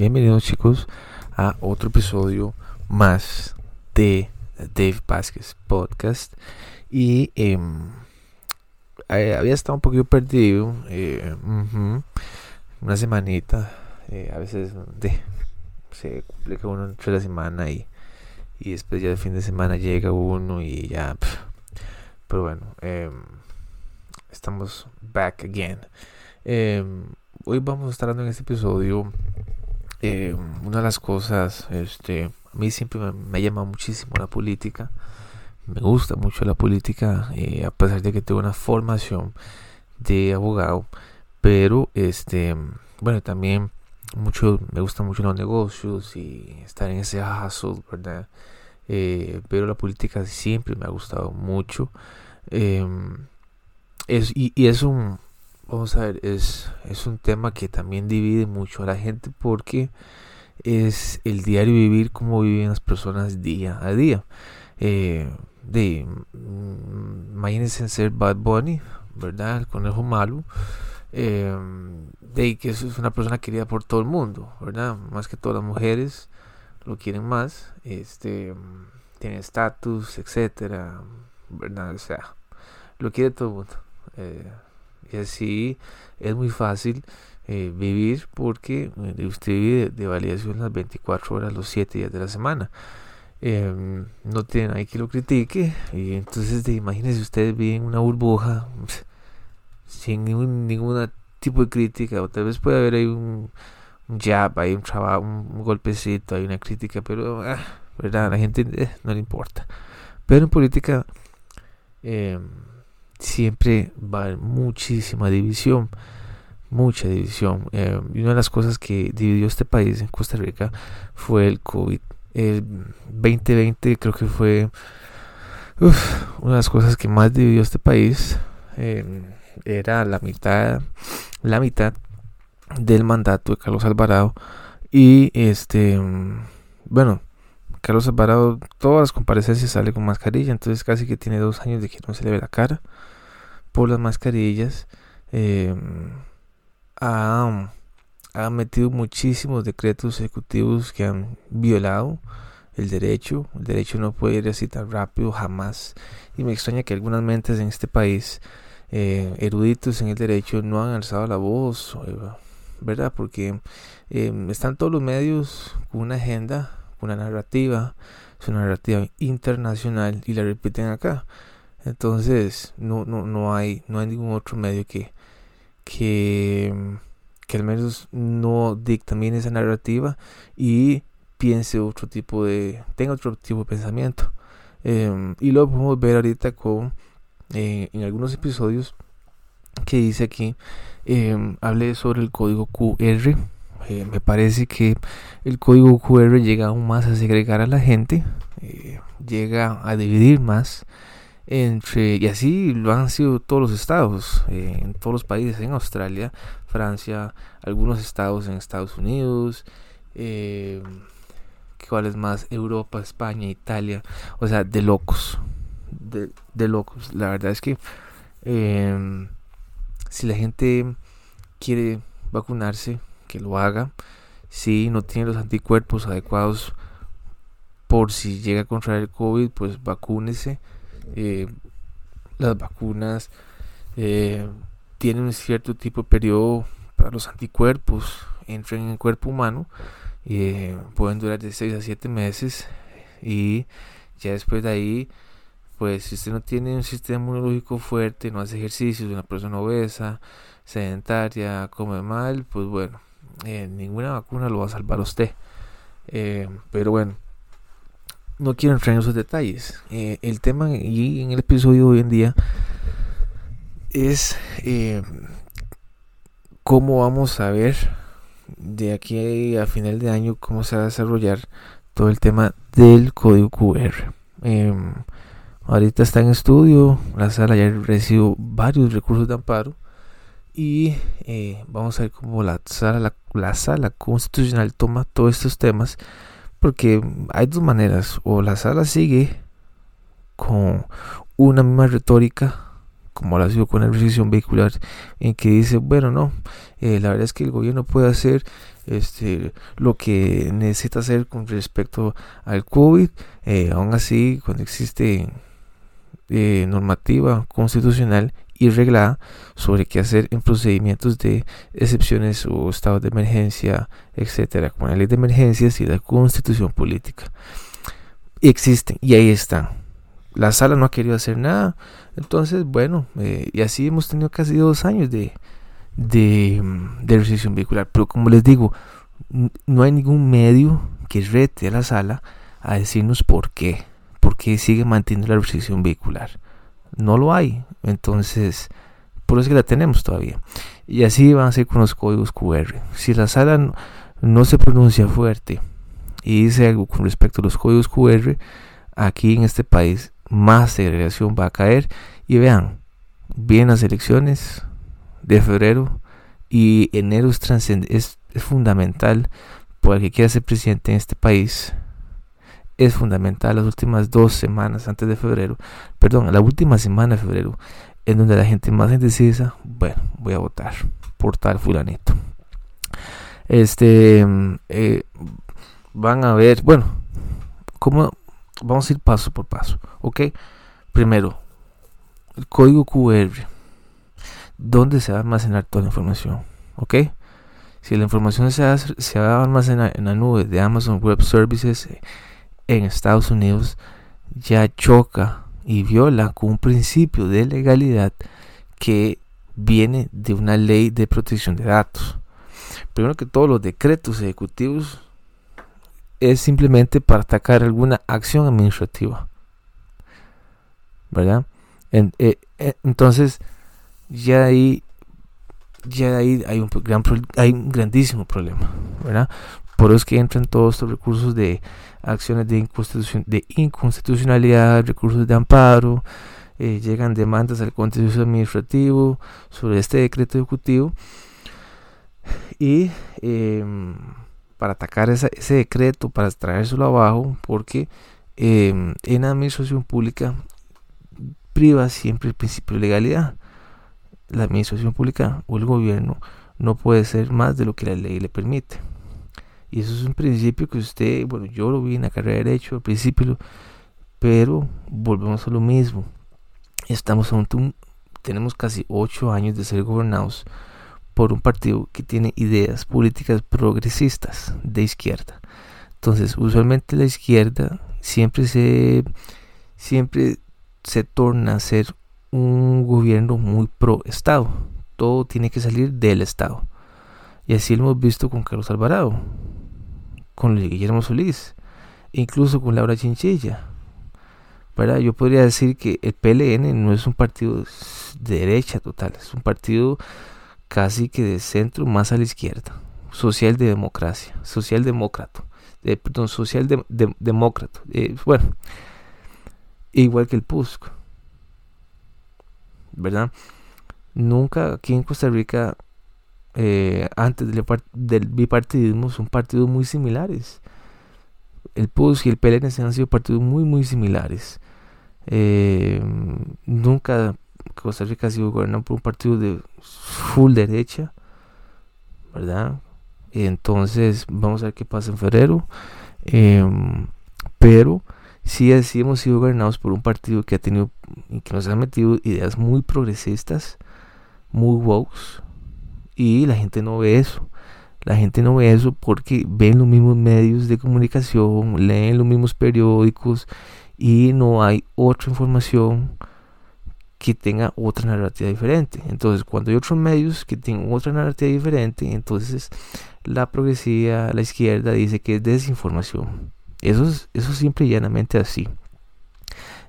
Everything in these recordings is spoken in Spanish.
bienvenidos chicos a otro episodio más de Dave Vázquez Podcast. Y em, eh, había estado un poquito perdido, eh, una semanita, eh, a veces de, se complica uno entre la semana y, y después ya el fin de semana llega uno y ya, pero bueno, em, estamos back again. Em, hoy vamos a estar hablando en este episodio eh, una de las cosas, este, a mí siempre me, ha llamado muchísimo la política. Me gusta mucho la política, eh, a pesar de que tengo una formación de abogado, pero este, bueno, también mucho, me gustan mucho los negocios y estar en ese hustle, ¿verdad? Eh, pero la política siempre me ha gustado mucho. Em, es, y es un vamos a ver, es, es un tema que también divide mucho a la gente porque es el diario vivir como viven las personas día a día. Eh, de, mm, imagínense ser Bad Bunny, ¿verdad? El conejo malo. Eh, de que eso es una persona querida por todo el mundo, ¿verdad? Más que todas las mujeres lo quieren más, este, tiene estatus, etcétera, ¿verdad? O sea, lo quiere todo el mundo. Eh, y así es muy fácil eh, vivir porque eh, usted vive de, validación las 24 horas, los 7 días de la semana. Em, no tiene nadie que lo critique. Y entonces, de, imagínense ustedes viven en una burbuja sin ningún, tipo de crítica. O tal vez puede haber ahí un, jab, hay un trabajo, un, golpecito, hay una crítica, pero ah, a la gente eh, no le importa. Pero en política. Eh, siempre va haber muchísima división, mucha división. Eh, y una de las cosas que dividió este país en Costa Rica fue el COVID. El 2020 creo que fue una de las cosas que más dividió este país. Eh, era la mitad, la mitad del mandato de Carlos Alvarado y este, bueno, Carlos Alvarado, todas las comparecencias sale con mascarilla, entonces casi que tiene dos años de que no se le ve la cara por las mascarillas. Eh, ha, metido muchísimos decretos ejecutivos que han violado el derecho. El derecho no puede ir así tan rápido jamás. Y me extraña que algunas mentes en este país, eh, eruditos en el derecho, no han alzado la voz, eh, ¿verdad? Porque están todos los medios con una agenda una narrativa, es una narrativa internacional y la repiten acá. Entonces, no, no, no hay, no hay ningún otro medio que, que, que al menos no dictamine esa narrativa y piense otro tipo de, tenga otro tipo de pensamiento. Em, y lo podemos ver ahorita con, eh, en algunos episodios que dice aquí, eh, hablé sobre el código QR eh, me parece que el código QR llega aún más a segregar a la gente, eh, llega a dividir más entre, y así lo han sido todos los estados, eh, en todos los países, en Australia, Francia, algunos estados en Estados Unidos, ¿cuáles más? Europa, España, Italia, o sea, de locos, de, de locos. La verdad es que si la gente quiere vacunarse, que lo haga. Si no tiene los anticuerpos adecuados por si llega a contraer el COVID, pues vacúnese. Eh, las vacunas eh, tienen un cierto tipo de periodo para los anticuerpos entren en el cuerpo humano. Eh, pueden durar de 6 a 7 meses y ya después de ahí pues si usted no tiene un sistema inmunológico fuerte, no hace ejercicios, una persona obesa, sedentaria, come mal, pues bueno, eh, ninguna vacuna lo va a salvar a usted. Pero bueno, no quiero entrar en esos detalles. Eh, el tema y en el episodio de hoy en día es cómo vamos a ver de aquí a final de año cómo se va a desarrollar todo el tema del código QR. ahorita está en estudio, la sala ya recibido varios recursos de amparo y eh, vamos a ver cómo la sala, la, sala constitucional toma todos estos temas porque hay dos maneras o la sala sigue con una misma retórica como lo ha sido con la restricción vehicular, en que dice, bueno, no, eh, la verdad es que el gobierno puede hacer este, lo que necesita hacer con respecto al COVID, eh, aún así, cuando existe eh, normativa constitucional y reglada sobre qué hacer en procedimientos de excepciones o estados de emergencia, etcétera, con la ley de emergencias y la constitución política. Existen y ahí están. La sala no ha querido hacer nada, entonces, bueno, eh, y así hemos tenido casi dos años de, de, de restricción vehicular. Pero como les digo, no hay ningún medio que rete a la sala a decirnos por qué por qué sigue manteniendo la restricción vehicular. No lo hay. Entonces, por eso es que la tenemos todavía. Y así van a ser con los códigos QR. Si la sala no, se pronuncia fuerte y dice algo con respecto a los códigos QR, aquí en este país más segregación va a caer. Y vean, vienen las elecciones de febrero y enero es, es, es fundamental para el que quiera ser presidente en este país es fundamental las últimas dos semanas antes de febrero, perdón, la última semana de febrero, en donde la gente más indecisa, bueno, voy a votar por tal fulanito. Este, eh, van a ver, bueno, ¿cómo? Vamos a ir paso por paso, ¿ok? Primero, el código QR, ¿dónde se va a almacenar toda la información? ¿Ok? Si la información se va, se va a almacenar en la nube de Amazon Web Services, en Estados Unidos ya choca y viola con un principio de legalidad que viene de una ley de protección de datos. Primero que todos los decretos ejecutivos es simplemente para atacar alguna acción administrativa. ¿Verdad? Eh, eh, entonces, ya ahí, ya ahí hay un, gran, hay un grandísimo problema. ¿verdad? Por eso es que entran todos estos recursos de acciones de, inconstitucionalidad, recursos de amparo, eh, llegan demandas al Contencioso Administrativo sobre este decreto ejecutivo y em, para atacar ese decreto, para traérselo abajo, porque em, en administración pública priva siempre el principio de legalidad. La administración pública o el gobierno no puede ser más de lo que la ley le permite. Y eso es un principio que usted, bueno, yo lo vi en la carrera de Derecho al principio, pero volvemos a lo mismo. Estamos a un, tenemos casi ocho años de ser gobernados por un partido que tiene ideas políticas progresistas de izquierda. Entonces, usualmente la izquierda siempre se siempre se torna a ser un gobierno muy pro Estado. Todo tiene que salir del Estado. Y así lo hemos visto con Carlos Alvarado con Guillermo Solís, incluso con Laura Chinchilla. ¿verdad? Yo podría decir que el PLN no es un partido de derecha total, es un partido casi que de centro más a la izquierda, social de democracia, social demócrata, perdón, social eh, bueno, igual que el PUSC, ¿verdad? Nunca aquí en Costa Rica eh, antes del, bipartidismo son partidos muy similares. El PUS y el PLN han sido partidos muy, muy similares. Eh, nunca Costa Rica ha sido gobernado por un partido de full derecha, ¿verdad? Entonces, vamos a ver qué pasa en febrero. Em, pero sí, sí hemos sido gobernados por un partido que ha tenido y que nos ha metido ideas muy progresistas, muy woke, y la gente no ve eso. La gente no ve eso porque ven los mismos medios de comunicación, leen los mismos periódicos y no hay otra información que tenga otra narrativa diferente. Entonces, cuando hay otros medios que tienen otra narrativa diferente, entonces la progresiva, la izquierda dice que es desinformación. Eso es, eso simple y llanamente así.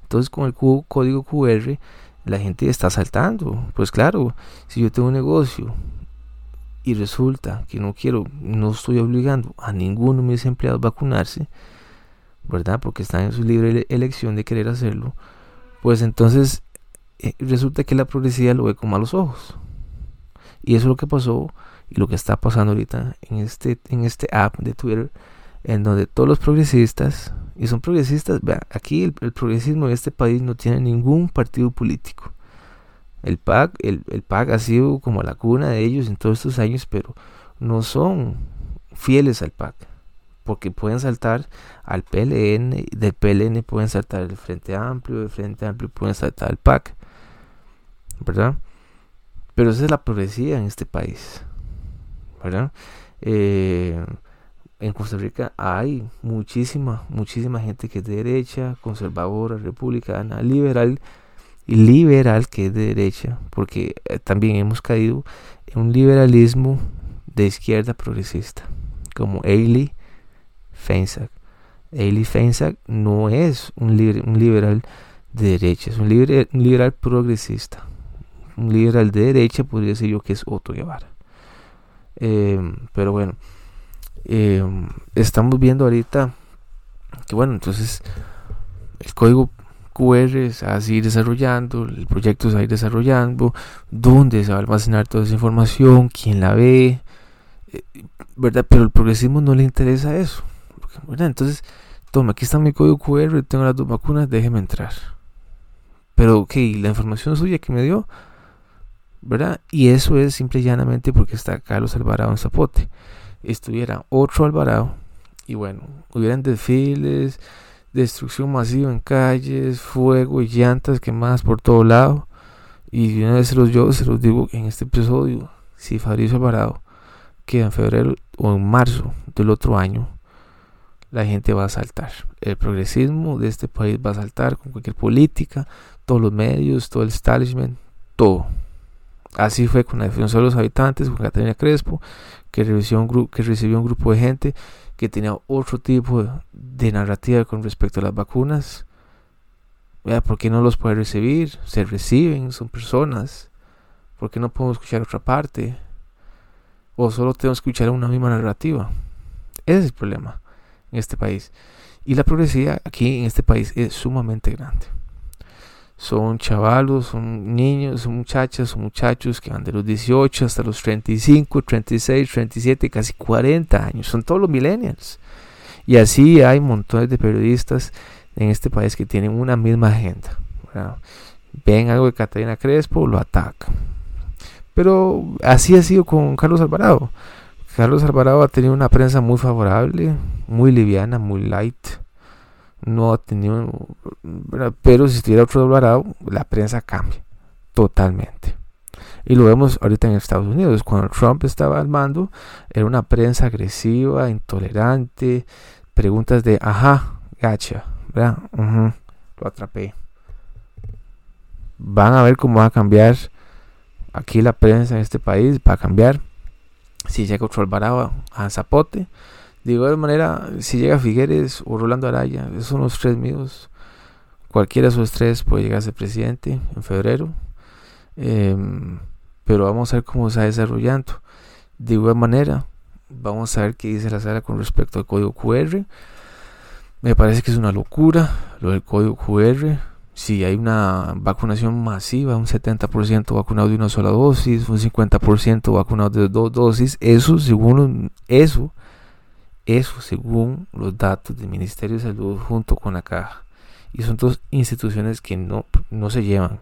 Entonces, con el código QR, la gente está saltando. Pues claro, si yo tengo un negocio y resulta que no quiero, no estoy obligando a ninguno de mis empleados a vacunarse, ¿verdad? Porque están en su libre elección de querer hacerlo, pues entonces eh, resulta que la progresividad lo ve con malos ojos. Y eso es lo que pasó y lo que está pasando ahorita en este, en este app de Twitter, en donde todos los progresistas, y son progresistas, vea, aquí el, el progresismo en este país no tiene ningún partido político. El PAC, el, el PAC ha sido como la cuna de ellos en todos estos años, pero no son fieles al PAC. Porque pueden saltar al PLN, del PLN pueden saltar el Frente Amplio, del Frente Amplio pueden saltar al PAC. ¿Verdad? Pero esa es la progresía en este país. ¿Verdad? Eh, en Costa Rica hay muchísima, muchísima gente que es de derecha, conservadora, republicana, liberal liberal que es de derecha, porque eh, también hemos caído en un liberalismo de izquierda progresista, como Ailey Feinsack. Ailey Feinsack no es un, un liberal de derecha, es un, un liberal progresista. Un liberal de derecha podría decir yo que es Otto Guevara. Em, pero bueno, em, estamos viendo ahorita que bueno, entonces el código QR se a seguir desarrollando, el proyecto se va a ir desarrollando, dónde se va a almacenar toda esa información, quién la ve, eh, ¿verdad? Pero el progresismo no le interesa eso, ¿verdad? Entonces, toma, aquí está mi código QR, tengo las dos vacunas, déjeme entrar. Pero, ok, la información suya que me dio, ¿verdad? Y eso es simple y llanamente porque está Carlos Alvarado en Zapote. Estuviera otro Alvarado y bueno, hubieran desfiles, destrucción masiva en calles, fuego y llantas quemadas por todo lado. Y una vez se los yo, se los digo en este episodio, si Fabricio Alvarado queda en febrero o en marzo del otro año, la gente va a saltar. El progresismo de este país va a saltar con cualquier política, todos los medios, todo el establishment, todo. Así fue con la defensa de los habitantes, con Catalina Crespo, que recibió un, que recibió un grupo de gente que tenía otro tipo de, narrativa con respecto a las vacunas. ¿Por qué no los puede recibir? Se reciben, son personas. ¿Por qué no podemos escuchar otra parte? O solo tenemos que escuchar una misma narrativa. Ese es el problema en este país. Y la progresividad aquí en este país es sumamente grande son chavalos, son niños, son muchachas, son muchachos que van de los 18 hasta los 35, 36, 37, casi 40 años. Son todos los millennials. Y así hay montones de periodistas en este país que tienen una misma agenda. Ven algo de Catalina Crespo, lo atacan. Pero así ha sido con Carlos Alvarado. Carlos Alvarado ha tenido una prensa muy favorable, muy liviana, muy light no ha tenido, pero si estuviera otro Alvarado, la prensa cambia totalmente. Y lo vemos ahorita en Estados Unidos. Cuando Trump estaba al mando, era una prensa agresiva, intolerante, preguntas de, ajá, gacha, lo atrapé. Van a ver cómo va a cambiar aquí la prensa en este país, va a cambiar. Si llega otro Alvarado a Zapote, de igual manera, si llega Figueres o Rolando Araya, esos son los tres míos. Cualquiera de esos tres puede llegar a ser presidente en febrero. Em, pero vamos a ver cómo se va desarrollando. De igual manera, vamos a ver qué dice la sala con respecto al código QR. Me parece que es una locura lo del código QR. Si hay una vacunación masiva, un 70% vacunado de una sola dosis, un 50% vacunado de dos dosis, eso según eso eso según los datos del Ministerio de Salud junto con la caja. Y son dos instituciones que no, no se llevan.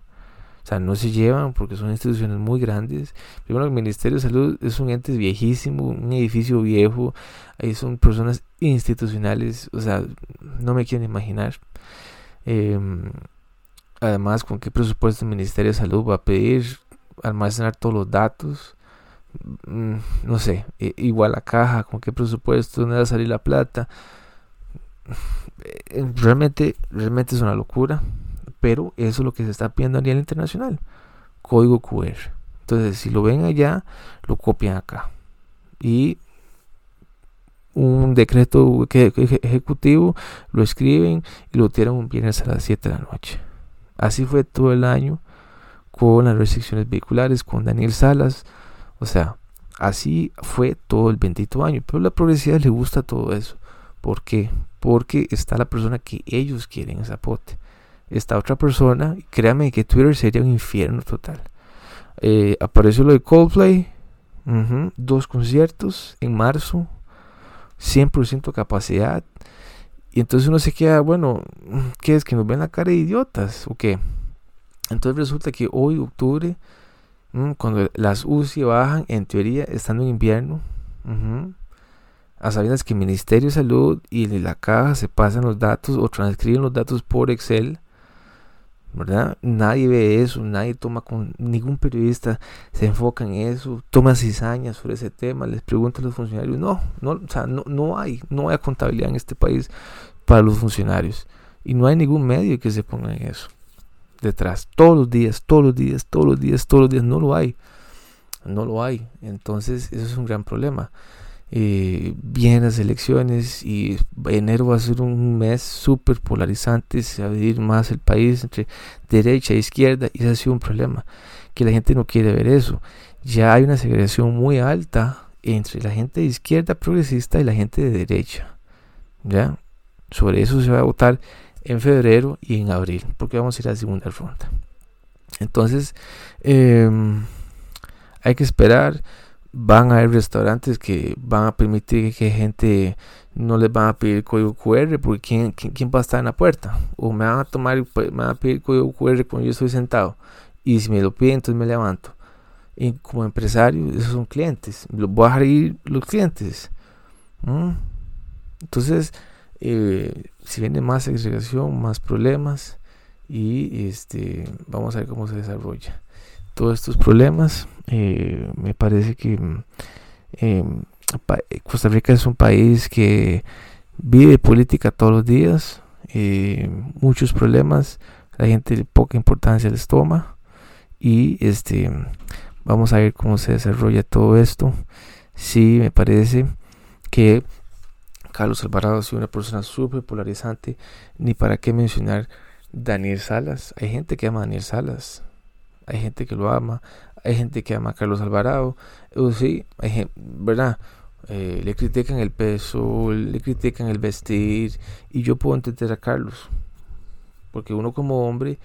O sea, no se llevan porque son instituciones muy grandes. Primero, el Ministerio de Salud es un ente viejísimo, un edificio viejo. Ahí son personas institucionales. O sea, no me quieren imaginar. Em, además, con qué presupuesto el Ministerio de Salud va a pedir almacenar todos los datos. Mm, no sé, igual la caja, con qué presupuesto, dónde va a salir la plata. Eh, realmente, realmente es una locura, pero eso es lo que se está pidiendo a nivel internacional. Código QR. Entonces, si lo ven allá, lo copian acá. Y un decreto ejecutivo lo escriben y lo tiran un viernes a las 7 de la noche. Así fue todo el año con las restricciones vehiculares, con Daniel Salas o sea, así fue todo el bendito año. Pero a la progresividad le gusta todo eso. ¿Por qué? Porque está la persona que ellos quieren en Zapote. Esta otra persona, créame que Twitter sería un infierno total. Eh, apareció lo de Coldplay. dos conciertos en marzo. 100% capacidad. Y entonces uno se queda, bueno, ¿qué es? ¿Que nos ven la cara de idiotas? ¿O qué? Entonces resulta que hoy, octubre, cuando las UCI bajan, en teoría, estando en invierno, a sabiendas que el Ministerio de Salud y la caja se pasan los datos o transcriben los datos por Excel, ¿verdad? Nadie ve eso, nadie toma con, ningún periodista se enfoca en eso, toma cizañas sobre ese tema, les pregunta a los funcionarios, no, no, o sea, no, no hay, no hay contabilidad en este país para los funcionarios. Y no hay ningún medio que se ponga en eso detrás, todos los días, todos los días, todos los días, todos los días, no lo hay, no lo hay, entonces eso es un gran problema. Eh, vienen las elecciones y enero va a ser un mes súper polarizante, se va a dividir más el país entre derecha e izquierda y ese ha sido un problema, que la gente no quiere ver eso. Ya hay una segregación muy alta entre la gente de izquierda progresista y la gente de derecha. ¿Ya? Sobre eso se va a votar en febrero y en abril, porque vamos a ir a la segunda ronda. Entonces, em, hay que esperar. Van a haber restaurantes que van a permitir que gente no les van a pedir código QR porque ¿quién, quién, va a estar en la puerta o me van a tomar me van a pedir código QR cuando yo estoy sentado. Y si me lo piden entonces me levanto. Y como empresario esos son clientes. Voy a dejar ir los clientes. Entonces eh, si viene más segregación más problemas y este vamos a ver cómo se desarrolla todos estos problemas. Eh, me parece que em, Costa Rica es un país que vive política todos los días, eh, muchos problemas, la gente poca importancia les toma y este vamos a ver cómo se desarrolla todo esto. Sí, me parece que Carlos Alvarado ha sido una persona súper polarizante, ni para qué mencionar Daniel Salas. Hay gente que ama a Daniel Salas, hay gente que lo ama, hay gente que ama a Carlos Alvarado, sí, hay ¿verdad? Eh, le critican el peso, le critican el vestir, y yo puedo entender a Carlos, porque uno como hombre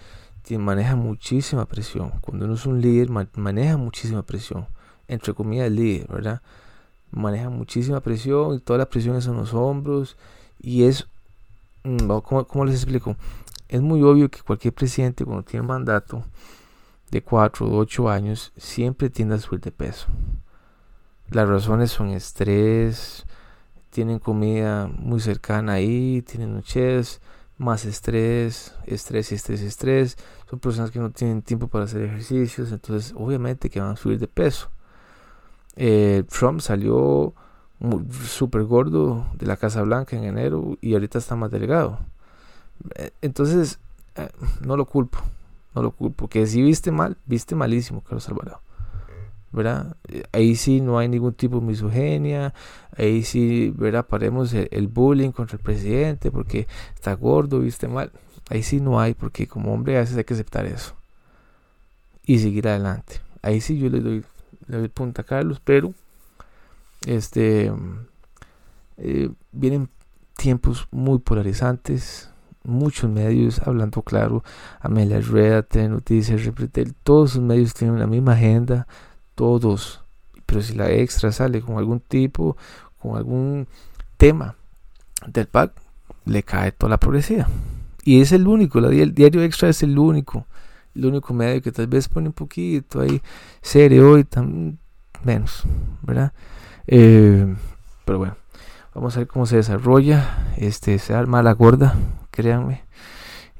maneja muchísima presión, cuando uno es un líder maneja muchísima presión, entre comillas líder, ¿verdad? Maneja muchísima presión y toda la presión es en los hombros, y es, mm, ¿cómo, cómo les explico? Es muy obvio que cualquier presidente cuando tiene mandato, de 4 o 8 años siempre tiende a subir de peso. Las razones son estrés, tienen comida muy cercana ahí, tienen noches, más estrés, estrés estrés estrés. Son personas que no tienen tiempo para hacer ejercicios, entonces obviamente que van a subir de peso. Eh, Trump salió súper gordo de la Casa Blanca en enero y ahorita está más delgado. Eh, entonces, eh, no lo culpo no lo culpo. Que si viste mal, viste malísimo, Carlos Alvarado. ¿verdad? Ahí sí no hay ningún tipo de misoginia, ahí sí, ¿verdad? Paremos el, bullying contra el presidente porque está gordo, viste mal. Ahí sí no hay, porque como hombre a veces hay que aceptar eso y seguir adelante. Ahí sí yo le doy, doy punta Carlos, pero este eh, vienen tiempos muy polarizantes, muchos medios hablando claro, Amelia Rueda, Noticias, Repretel, todos sus medios tienen la misma agenda, todos. Pero si la extra sale con algún tipo, con algún tema del PAC, le cae toda la progresiva. Y es el único, la, el diario extra es el único, el único medio que tal vez pone un poquito ahí serio y tan menos, ¿verdad? Eh, pero bueno, vamos a ver cómo se desarrolla. Este se arma la gorda créanme.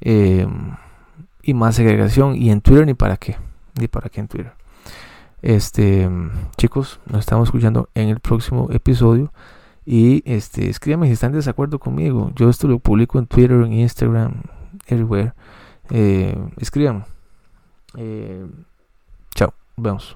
Em, y más segregación. Y en Twitter ni para qué. Ni para qué en Twitter. Este, chicos, nos estamos escuchando en el próximo episodio. Y este, escríbanme si están de desacuerdo conmigo. Yo esto lo publico en Twitter, en Instagram, everywhere. Eh, escríbanme. Eh, chao, vemos.